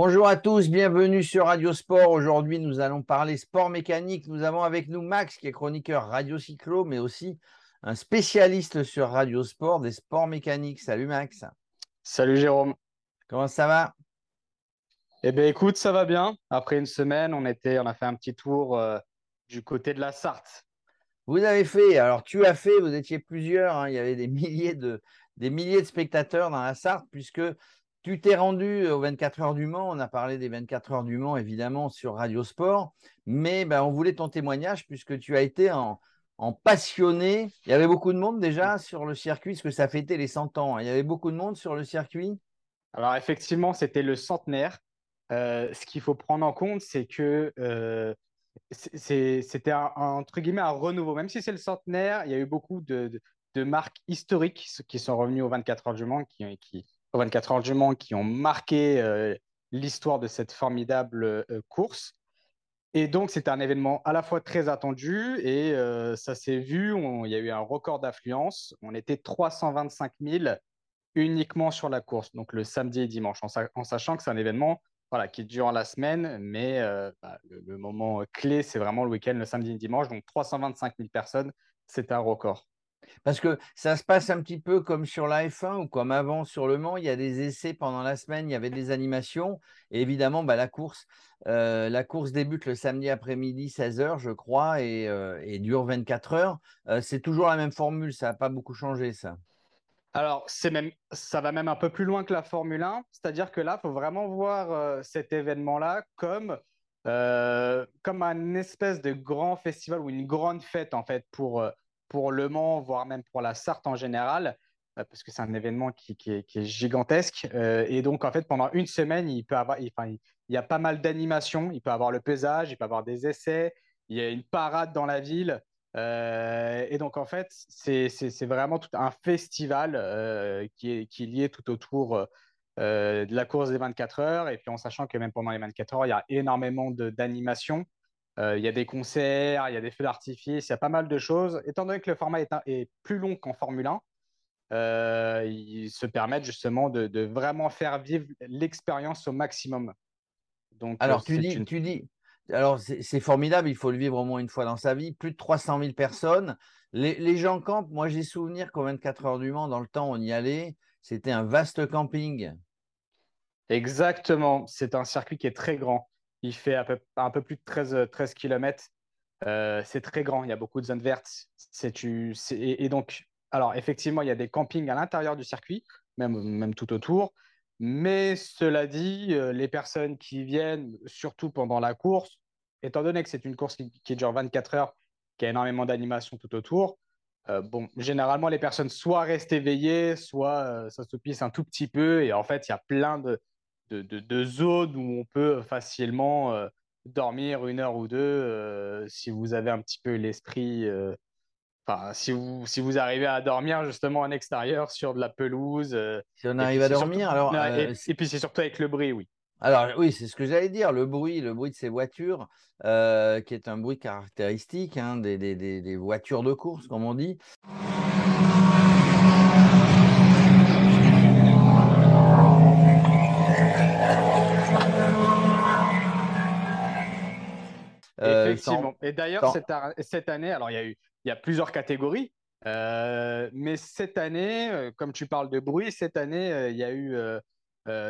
Bonjour à tous, bienvenue sur Radio Sport. Aujourd'hui, nous allons parler sport mécanique. Nous avons avec nous Max, qui est chroniqueur Radio Cyclo, mais aussi un spécialiste sur Radio Sport des sports mécaniques. Salut Max. Salut Jérôme. Comment ça va? Eh bien, écoute, ça va bien. Après une semaine, on, était, on a fait un petit tour euh, du côté de la Sarthe. Vous avez fait, alors tu as fait, vous étiez plusieurs, hein, il y avait des milliers de, des milliers de spectateurs dans la Sarthe, puisque tu t'es rendu aux 24 heures du Mans. On a parlé des 24 heures du Mans, évidemment, sur Radio Sport. Mais ben, on voulait ton témoignage, puisque tu as été en, passionné. Il y avait beaucoup de monde déjà sur le circuit, parce que ça fêtait les 100 ans. Il y avait beaucoup de monde sur le circuit? Alors, effectivement, c'était le centenaire. Euh, ce qu'il faut prendre en compte, c'est que euh, c'était un, entre guillemets un renouveau. Même si c'est le centenaire, il y a eu beaucoup de, marques historiques qui sont revenues aux 24 heures du Mans, 24 heures du Mans, qui ont marqué euh, l'histoire de cette formidable euh, course. Et donc, c'était un événement à la fois très attendu et euh, ça s'est vu. il y a eu un record d'affluence. On était 325 000 uniquement sur la course, donc le samedi et dimanche, en, sachant que c'est un événement voilà, qui dure la semaine, mais bah, le, moment clé, c'est vraiment le week-end, le samedi et dimanche. Donc 325 000 personnes, c'est un record. Parce que ça se passe un petit peu comme sur la F1 ou comme avant sur Le Mans, il y a des essais pendant la semaine, il y avait des animations. Évidemment, bah, la, course, euh, la course débute le samedi après-midi, 16h, je crois, et, euh, dure 24 heures. Euh, c'est toujours la même formule, ça n'a pas beaucoup changé, ça. Alors, même, ça va même un peu plus loin que la Formule 1, c'est-à-dire que là, il faut vraiment voir cet événement-là comme, comme un espèce de grand festival ou une grande fête, en fait, pour pour Le Mans, voire même pour la Sarthe en général, euh, parce que c'est un événement qui, est, gigantesque. Euh, et donc, en fait, pendant une semaine, il, peut avoir, il, y a pas mal d'animations. Il peut avoir le pesage, il peut avoir des essais, il y a une parade dans la ville. Euh, et donc, en fait, c'est vraiment tout un festival qui, est, qui est lié tout autour de la course des 24 heures. Et puis, en sachant que même pendant les 24 heures, il y a énormément d'animations. Euh, il y a des concerts, il y a des feux d'artifice, il y a pas mal de choses. Étant donné que le format est, plus long qu'en Formule 1, euh, ils se permettent justement de, vraiment faire vivre l'expérience au maximum. Donc, alors, tu dis, tu dis, alors c'est formidable, il faut le vivre au moins une fois dans sa vie. Plus de 300 000 personnes. Les, gens campent. Moi, j'ai souvenir qu'au 24 heures du Mans, dans le temps, on y allait. C'était un vaste camping. Exactement. C'est un circuit qui est très grand. Il fait un peu, plus de 13, 13 km. c'est très grand, il y a beaucoup de zones vertes. et, donc, alors effectivement, il y a des campings à l'intérieur du circuit, même, tout autour. Mais cela dit, euh, les personnes qui viennent, surtout pendant la course, étant donné que c'est une course qui, dure 24 heures, qui a énormément d'animation tout autour, euh, bon, généralement, les personnes soit restent éveillées, soit euh, ça se pisse un tout petit peu. Et en fait, il y a plein de, de, de, zones où on peut facilement euh, dormir une heure ou deux euh, si vous avez un petit peu l'esprit. Euh, enfin, si vous, si vous arrivez à dormir justement en extérieur sur de la pelouse. si on arrive à dormir, alors. et, puis c'est surtout avec le bruit, oui. Alors oui, c'est ce que j'allais dire, le bruit, le bruit de ces voitures, qui est un bruit caractéristique hein, des, des, des, voitures de course, comme on dit. Euh, Effectivement. Et d'ailleurs, cette, année, alors il y a eu il y a plusieurs catégories, euh, mais cette année, euh, comme tu parles de bruit, cette année, il y a eu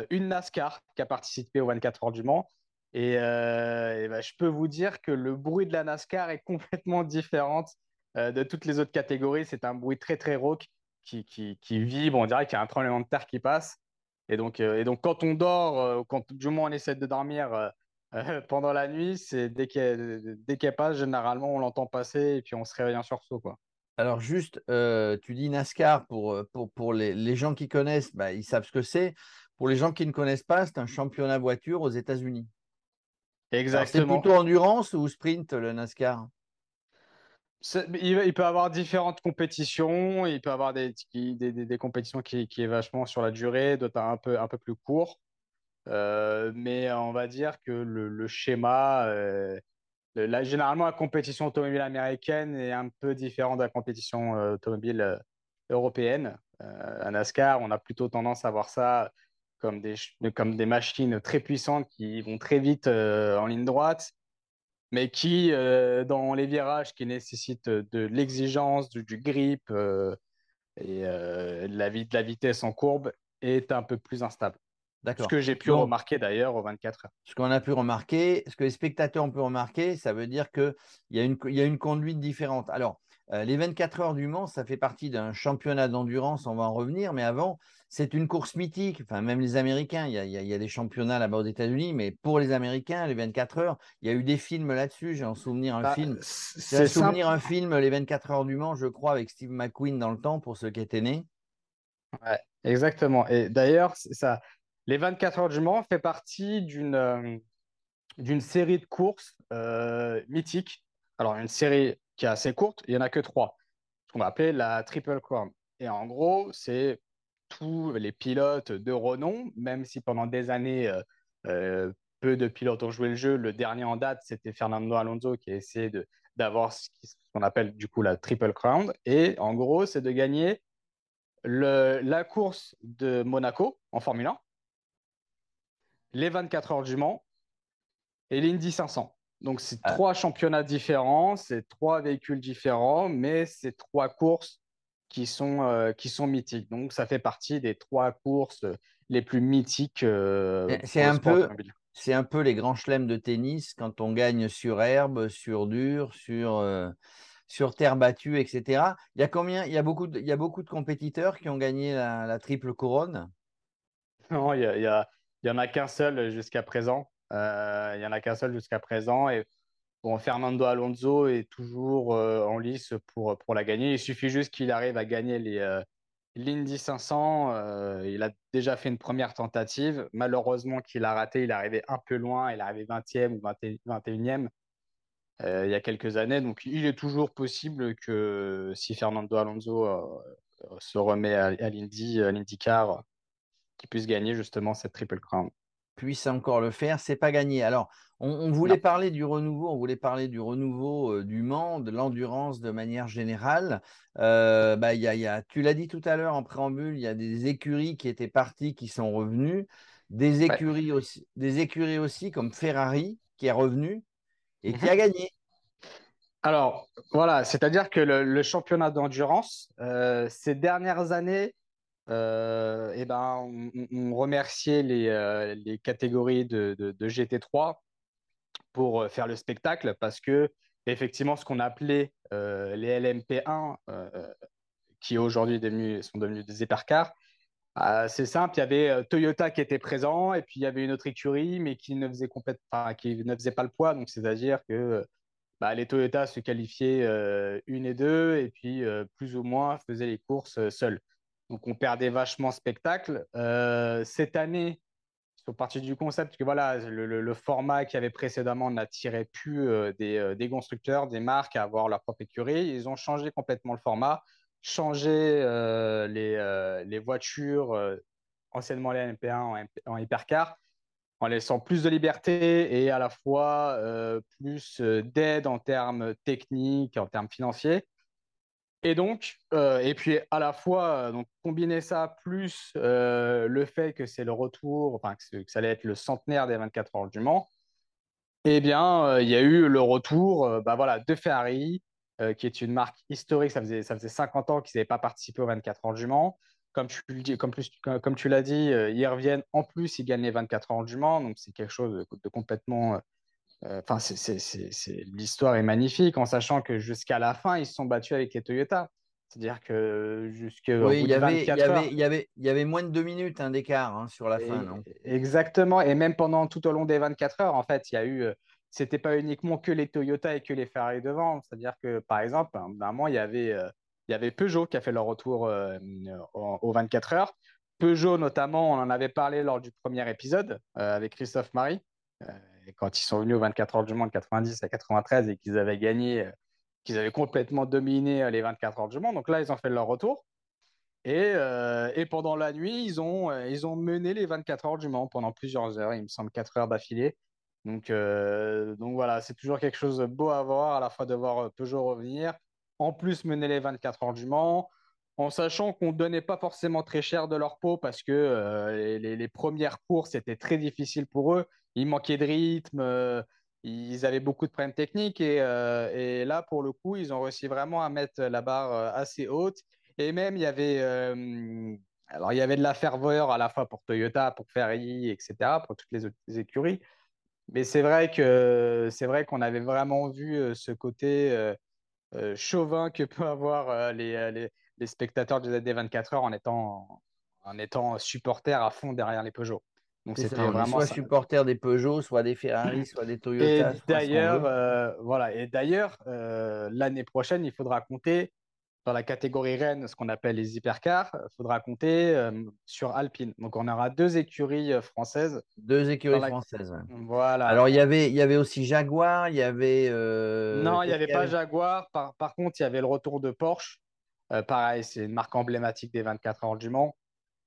une NASCAR qui a participé au 24 heures du Mans. Et, ben, je peux vous dire que le bruit de la NASCAR est complètement différent de toutes les autres catégories. C'est un bruit très très rauque qui, qui, qui vibre. On dirait qu'il y a un tremblement de terre qui passe. Et donc, et donc quand on dort, quand du moins on essaie de dormir euh, pendant la nuit, c'est dès qu'elle passe, généralement, on l'entend passer et puis on se réveille en sursaut. Quoi. Alors, juste, euh, tu dis NASCAR pour, euh, pour, pour les, les, gens qui connaissent, bah, ils savent ce que c'est. Pour les gens qui ne connaissent pas, c'est un championnat voiture aux États-Unis. Exactement. C'est plutôt endurance ou sprint le NASCAR? Il, peut avoir différentes compétitions. Il peut avoir des, des, des, compétitions qui, qui, est vachement sur la durée, d'autres un peu, un peu plus court. Euh, mais on va dire que le, schéma, euh, généralement, la compétition automobile américaine est un peu différente de la compétition euh, automobile européenne. à NASCAR, on a plutôt tendance à voir ça comme des, machines très puissantes qui vont très vite en ligne droite, mais qui, dans les virages qui nécessitent de, l'exigence, du, grip et de la vitesse en courbe, est un peu plus instable. Ce que j'ai pu remarquer d'ailleurs aux 24 heures. Ce qu'on a pu remarquer, ce que les spectateurs ont pu remarquer, ça veut dire qu'il y, a une, y a une conduite différente. Alors, euh, les 24 heures du Mans, ça fait partie d'un championnat d'endurance, on va en revenir, mais avant, c'est une course mythique. Enfin, même les Américains, il y a, des championnats là-bas aux États-Unis, mais pour les Américains, les 24 heures, il y a eu des films là-dessus. J'ai en souvenir un bah, film. C'est souvenir un film, Les 24 heures du Mans, je crois, avec Steve McQueen dans le temps, pour ceux qui étaient nés. Ouais, exactement. Et d'ailleurs, ça, les 24 heures du Mans fait partie d'une euh, série de courses euh, mythiques. Alors, une série qui est assez courte, il n'y en a que trois, ce qu'on va appeler la Triple Crown. Et en gros, c'est tous les pilotes de renom, même si pendant des années, euh, peu de pilotes ont joué le jeu. Le dernier en date, c'était Fernando Alonso qui a essayé d'avoir ce qu'on appelle du coup la Triple Crown. Et en gros, c'est de gagner la course de Monaco en Formule 1, les 24 heures du Mans et l'Indy 500. Donc, c'est ah. trois championnats différents, c'est trois véhicules différents, mais c'est trois courses qui sont, euh, qui sont mythiques. Donc, ça fait partie des trois courses les plus mythiques. Euh, c'est un, peu, c'est un peu les grands chelems de tennis quand on gagne sur herbe, sur dur, sur, euh, sur terre battue, etc. Il y a combien il y a, beaucoup de, il y a beaucoup de compétiteurs qui ont gagné la, triple couronne? Non, il y, il y a n'y en a qu'un seul jusqu'à présent. Euh, il n'y en a qu'un seul jusqu'à présent. Et Fernando Alonso est toujours euh, en lice pour, pour la gagner. Il suffit juste qu'il arrive à gagner les, euh, l'Indy 500. il a déjà fait une première tentative. Malheureusement, qu'il a raté. Il est arrivé un peu loin. Il est arrivé 20e ou 21e. il y a quelques années. Donc, il est toujours possible que si Fernando Alonso se remet à, à l'Indy, à l'IndyCar, qui puisse gagner justement cette Triple Crown. Puisse encore le faire, c'est pas gagné. Alors, on, voulait parler du renouveau, on voulait parler du renouveau euh, du Mans, de l'endurance de manière générale. Euh, bah, y y a, tu l'as dit tout à l'heure en préambule, il y a des écuries qui étaient parties, qui sont revenues, des écuries, aussi, des écuries aussi comme Ferrari qui est revenu et qui a mhm. gagné. Alors, voilà, c'est-à-dire que le, championnat d'endurance, euh, ces dernières années, euh, eh ben, on, remerciait les, euh, catégories de, de, GT3 pour euh, faire le spectacle parce que effectivement ce qu'on appelait les LMP1 qui aujourd'hui sont devenus des hypercars c'est simple, il y avait Toyota qui était présent et puis il y avait une autre écurie mais qui ne faisait, qui ne faisait pas le poids. Donc, c'est-à-dire que bah, les Toyota se qualifiaient une et deux et puis plus ou moins faisaient les courses seuls. Donc, on perdait vachement spectacle. Euh, cette année, sont partis du concept que voilà, le, format qui avait précédemment n'attirait plus euh, euh, des, constructeurs, des marques à avoir leur propre écurie. Ils ont changé complètement le format, changé les, voitures, anciennement les MP1 en, hypercar, en laissant plus de liberté et à la fois plus d'aide en termes techniques, en termes financiers. Et donc, euh, et puis à la fois, euh, donc, combiner ça plus euh, le fait que c'est le retour, enfin que, ça allait être le centenaire des 24 heures du Mans, eh bien, il y a eu le retour bah, voilà, de Ferrari, qui est une marque historique. Ça faisait, ça faisait 50 ans qu'ils n'avaient pas participé aux 24 heures du Mans. Comme tu, dis, comme, comme tu l'as dit, ils reviennent. En plus, ils gagnent les 24 heures du Mans. Donc, c'est quelque chose de complètement euh, enfin, l'histoire est magnifique en sachant que jusqu'à la fin, ils se sont battus avec les Toyota. C'est-à-dire que jusqu'à oui, il y, avait, y, avait, il, y avait, il y avait moins de deux minutes hein, d'écart hein, sur la fin, non? Exactement. Et même pendant tout au long des 24 heures, en fait, il y a eu. Euh, c'était pas uniquement que les Toyota et que les Ferrari devant. C'est-à-dire que, par exemple, à un moment, il y avait, euh, il y avait Peugeot qui a fait leur retour aux 24 heures. Peugeot, notamment, on en avait parlé lors du premier épisode avec Christophe Marie quand ils sont venus aux 24 heures du Mans de 90 à 93 et qu'ils avaient gagné, euh, qu'ils avaient complètement dominé euh, les 24 heures du Mans. Donc là, ils ont fait leur retour. Et, euh, pendant la nuit, ils ont, mené les 24 heures du Mans pendant plusieurs heures, il me semble 4 heures d'affilée. Donc, voilà, c'est toujours quelque chose de beau à voir, à la fois de voir Peugeot revenir, en plus mener les 24 heures du Mans, en sachant qu'on ne donnait pas forcément très cher de leur peau parce que les, premières courses étaient très difficiles pour eux. Ils manquaient de rythme, ils avaient beaucoup de problèmes techniques et, et, là, pour le coup, ils ont réussi vraiment à mettre la barre assez haute. Et même, il y avait alors, il y avait de la ferveur à la fois pour Toyota, pour Ferry, etc., pour toutes les écuries. Mais c'est vrai que c'est qu'on avait vraiment vu euh, ce côté euh, euh, chauvin que peuvent avoir les, les, spectateurs du ZD 24 heures en étant, en étant supporters à fond derrière les Peugeot. Donc c'était vraiment soit supporters des Peugeot, soit des Ferrari, soit des Toyota. Et d'ailleurs, voilà. Et d'ailleurs, l'année prochaine, il faudra compter dans la catégorie Rennes, ce qu'on appelle les hypercars, il faudra compter euh, sur Alpine. Donc, on aura deux écuries euh, françaises. Deux écuries françaises. Voilà. Alors, il y, avait, il y avait aussi Jaguar, il y avait. Euh, non, il n'y avait pas Jaguar. Par, par, contre, il y avait le retour de Porsche. pareil, c'est une marque emblématique des 24 heures du Mans.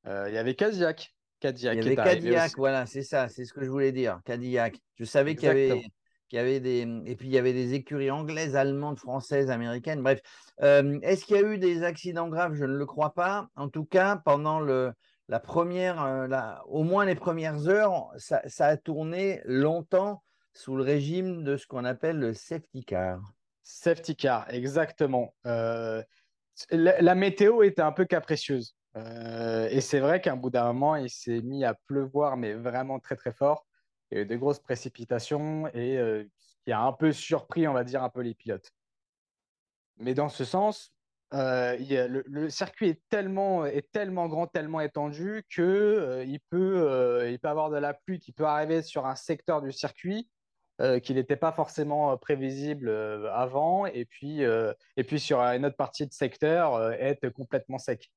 il y avait Cadillac. Cadillac il y avait Cadillac, voilà, c'est ça, c'est ce que je voulais dire. Cadillac. Je savais qu'il y avait y avait des, et puis il y avait des écuries anglaises, allemandes, françaises, américaines. Bref, euh, est-ce qu'il y a eu des accidents graves? Je ne le crois pas. En tout cas, pendant le, la première, euh, au moins les premières heures, ça, a tourné longtemps sous le régime de ce qu'on appelle le safety car. Safety car, exactement. Euh, la, météo était un peu capricieuse. Et c'est vrai qu'à un bout d'un moment, il s'est mis à pleuvoir, mais vraiment très très fort il y a eu de grosses précipitations et euh, qui a un peu surpris, on va dire, un peu les pilotes. Mais dans ce sens, euh, le, circuit est tellement, est tellement grand, tellement étendu qu'il euh, il peut, il peut avoir de la pluie qui peut arriver sur un secteur du circuit qui n'était pas forcément prévisible avant, et puis, et puis sur une autre partie de secteur être complètement sec.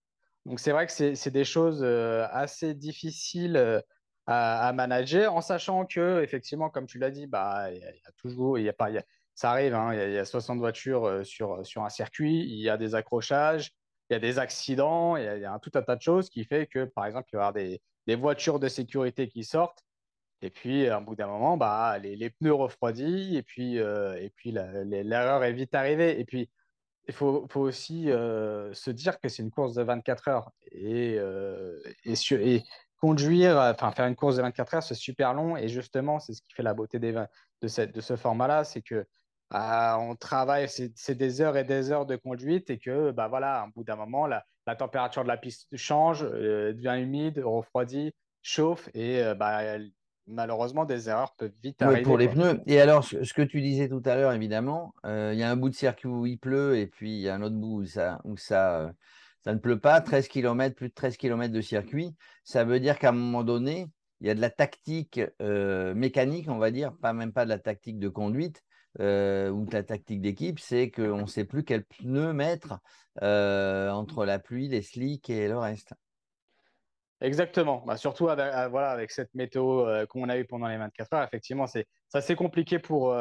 Donc c'est vrai que c'est des choses assez difficiles à, manager, en sachant que, effectivement, comme tu l'as dit, bah, il y, a toujours, il y a pas, ça arrive, hein, il, y a, 60 voitures euh, sur, sur un circuit, il y a des accrochages, il y a des accidents, il y a, un, tout un tas de choses qui fait que, par exemple, il va y avoir des, des voitures de sécurité qui sortent. Et puis, à un bout d'un moment, bah, les, les, pneus refroidis, et puis, euh, et puis l'erreur est vite arrivée. Et puis, il faut, aussi se dire que c'est une course de 24 heures. Et, conduire, enfin faire une course de 24 heures, c'est super long. Et justement, c'est ce qui fait la beauté des, de, de ce format-là, c'est que bah, on travaille, c'est des heures et des heures de conduite et que, bah voilà, un bout d'un moment, la, température de la piste change, devient humide, refroidit, chauffe et bah, malheureusement, des erreurs peuvent vite arriver. pour les pneus. Et alors, ce, que tu disais tout à l'heure, évidemment, il y a un bout de circuit où il pleut et puis il y a un autre bout où ça, où ça, ça ne pleut pas, 13 km, plus de 13 km de circuit. Ça veut dire qu'à un moment donné, il y a de la tactique euh, mécanique, on va dire, pas même pas de la tactique de conduite euh, ou de la tactique d'équipe, c'est qu'on ne sait plus quel pneu mettre euh, entre la pluie, les slicks et le reste. Exactement. Bah, surtout avec, voilà, avec cette météo qu'on a eue pendant les 24 heures, effectivement, c'est assez compliqué pour,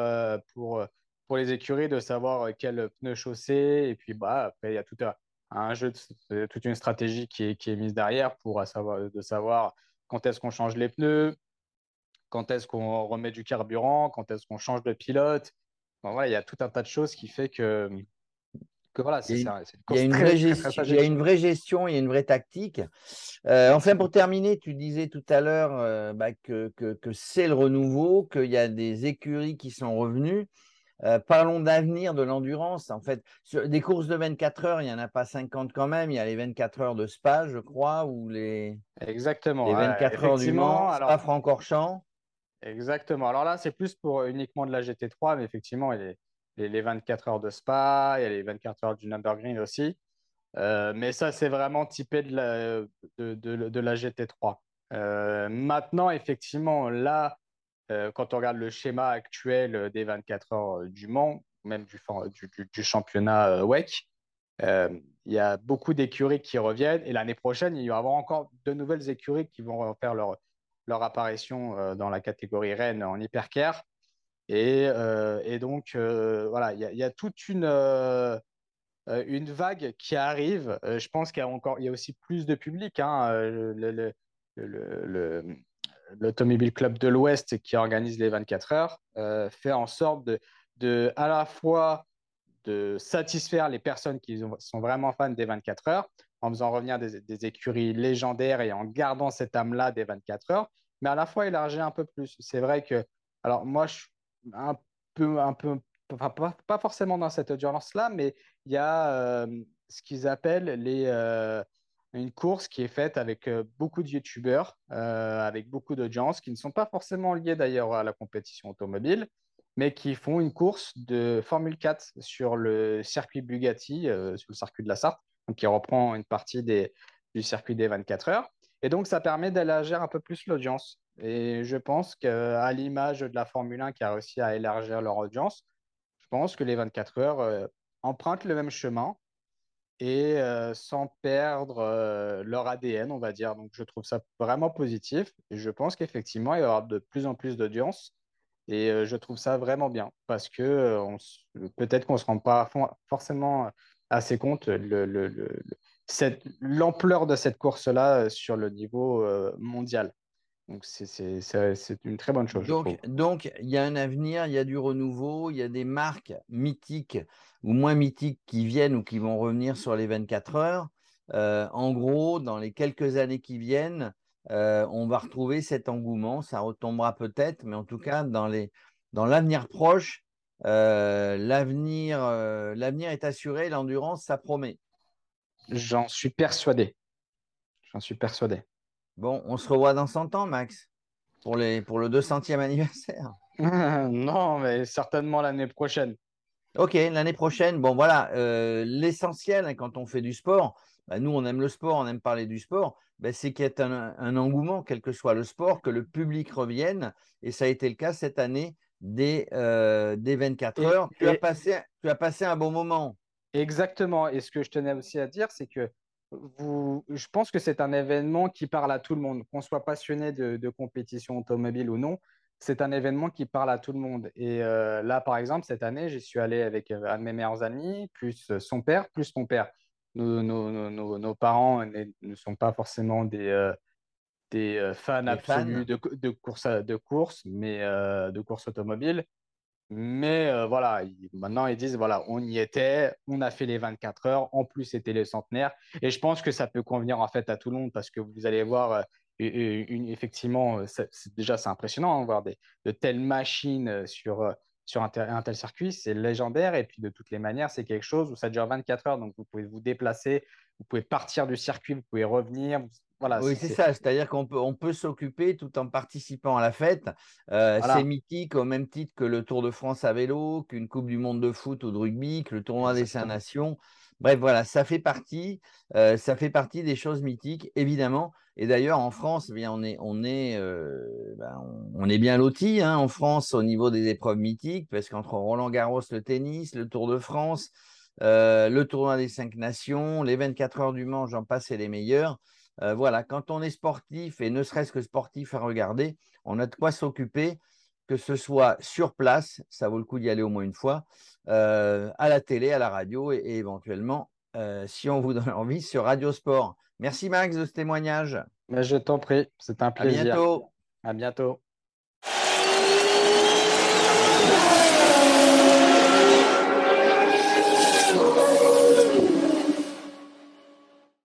pour, pour les écuries de savoir quel pneu chausser. Et puis, bah, après, il y a tout un jeu, toute une stratégie qui est, qui est mise derrière pour savoir, de savoir quand est-ce qu'on change les pneus, quand est-ce qu'on remet du carburant, quand est-ce qu'on change de pilote. voilà, il y a tout un tas de choses qui fait que, que voilà, c'est ça. Il y, a une vraie gestion, il y a une vraie gestion, il y a une vraie tactique. Euh, enfin, pour terminer, tu disais tout à l'heure euh, bah, que, que, que c'est le renouveau, qu'il y a des écuries qui sont revenues. Euh, parlons d'avenir de l'endurance. En fait, sur des courses de 24 heures, il n'y en a pas 50 quand même. Il y a les 24 heures de Spa, je crois, ou les, Exactement, les 24 heures du Mans, alors... Spa Francorchamps. Exactement. Alors là, c'est plus pour uniquement de la GT3, mais effectivement, il a les, les 24 heures de Spa, il y a les 24 heures du Nürburgring aussi. Euh, mais ça, c'est vraiment typé de la, de, de, la GT3. Euh, maintenant, effectivement, là, euh, quand on regarde le schéma actuel des 24 heures du Mans, même du, championnat WEC, il y a beaucoup d'écuries qui reviennent. Et l'année prochaine, il y avoir encore de nouvelles écuries qui vont faire leur, leur apparition dans la catégorie Rennes en hypercare. Et, et donc, voilà, il y, a toute une, une vague qui arrive. je pense qu'il y a y a aussi plus de public. Hein. le, le, l'Automobile Club de l'Ouest qui organise les 24 heures euh, fait en sorte de, à la fois de satisfaire les personnes qui sont vraiment fans des 24 heures en faisant revenir des, écuries légendaires et en gardant cette âme-là des 24 heures, mais à la fois élargir un peu plus. C'est vrai que, alors moi, je un peu, un peu enfin, pas, forcément dans cette audience-là, mais il y a euh, ce qu'ils appellent les, euh, une course qui est faite avec euh, beaucoup de youtubeurs, avec beaucoup d'audience, qui ne sont pas forcément liés d'ailleurs à la compétition automobile, mais qui font une course de Formule 4 sur le circuit Bugatti, sur le circuit de la Sarthe, donc qui reprend une partie des, du circuit des 24 heures. Et donc, ça permet d'élargir un peu plus l'audience. Et je pense qu'à l'image de la Formule 1 qui a réussi à élargir leur audience, je pense que les 24 heures euh, empruntent le même chemin et euh, sans perdre euh, leur ADN, on va dire. Donc, je trouve ça vraiment positif. Et je pense qu'effectivement, il y aura de plus en plus d'audience. Et je trouve ça vraiment bien parce que peut-être qu'on ne se rend pas forcément assez compte l'ampleur de cette course-là sur le niveau mondial. Donc, c'est une très bonne chose. Donc, donc, il y a un avenir, il y a du renouveau, il y a des marques mythiques ou moins mythiques qui viennent ou qui vont revenir sur les 24 heures. Euh, en gros, dans les quelques années qui viennent, euh, on va retrouver cet engouement. Ça retombera peut-être, mais en tout cas, dans l'avenir proche, euh, l'avenir l'avenir est assuré, l'endurance, ça promet. J'en suis persuadé. J'en suis persuadé. Bon, on se revoit dans 100 ans, Max, pour, les, pour le 200e anniversaire. non, mais certainement l'année prochaine. Ok, l'année prochaine. Bon, voilà, euh, l'essentiel hein, quand on fait du sport, bah, nous, on aime le sport, on aime parler du sport, bah, c'est qu'il y ait un, engouement, quel que soit le sport, que le public revienne. Et ça a été le cas cette année des, euh, des 24 heures. Tu, as passé, tu as passé un bon moment. Exactement. Et ce que je tenais aussi à dire, c'est que je pense que c'est un événement qui parle à tout le monde, qu'on soit passionné de, compétition automobile ou non. C'est un événement qui parle à tout le monde. Et euh, là, par exemple, cette année, j'y suis allé avec euh, un de mes meilleurs amis, plus son père, plus mon père. Nos, parents ne sont pas forcément des, euh, des fans absolus De, de, course, de course, mais de course automobile. Mais euh, voilà, maintenant ils disent voilà, on y était, on a fait les 24 heures, en plus c'était les centenaires. Et je pense que ça peut convenir en fait à tout le monde parce que vous allez voir, euh, effectivement, euh, déjà c'est impressionnant de voir de telles machines sur, un, tel circuit, c'est légendaire. Et puis de toutes les manières, c'est quelque chose où ça dure 24 heures, donc vous pouvez vous déplacer, vous pouvez partir du circuit, vous pouvez revenir, oui, c'est ça. C'est-à-dire qu'on peut, on peut s'occuper tout en participant à la fête. Euh, c'est mythique au même titre que le Tour de France à vélo, qu'une Coupe du Monde de foot ou de rugby, que le tournoi des Cinq Nations. Bref, voilà, ça fait partie, euh, ça fait partie des choses mythiques, évidemment. Et d'ailleurs, en France, eh bien, on est, on est, euh, ben, on est bien loti hein, en France au niveau des épreuves mythiques, parce qu'entre Roland Garros, le tennis, le Tour de France, le tournoi des cinq nations, les 24 heures du Mans, j'en passe, c'est les meilleurs. Euh, voilà, quand on est sportif et ne serait-ce que sportif à regarder, on a de quoi s'occuper, que ce soit sur place, ça vaut le coup d'y aller au moins une fois, euh, à la télé, à la radio et, éventuellement, euh, si on vous donne envie, sur Radio Sport. Merci Max de ce témoignage. Mais je t'en prie, c'est un plaisir. À bientôt. À bientôt.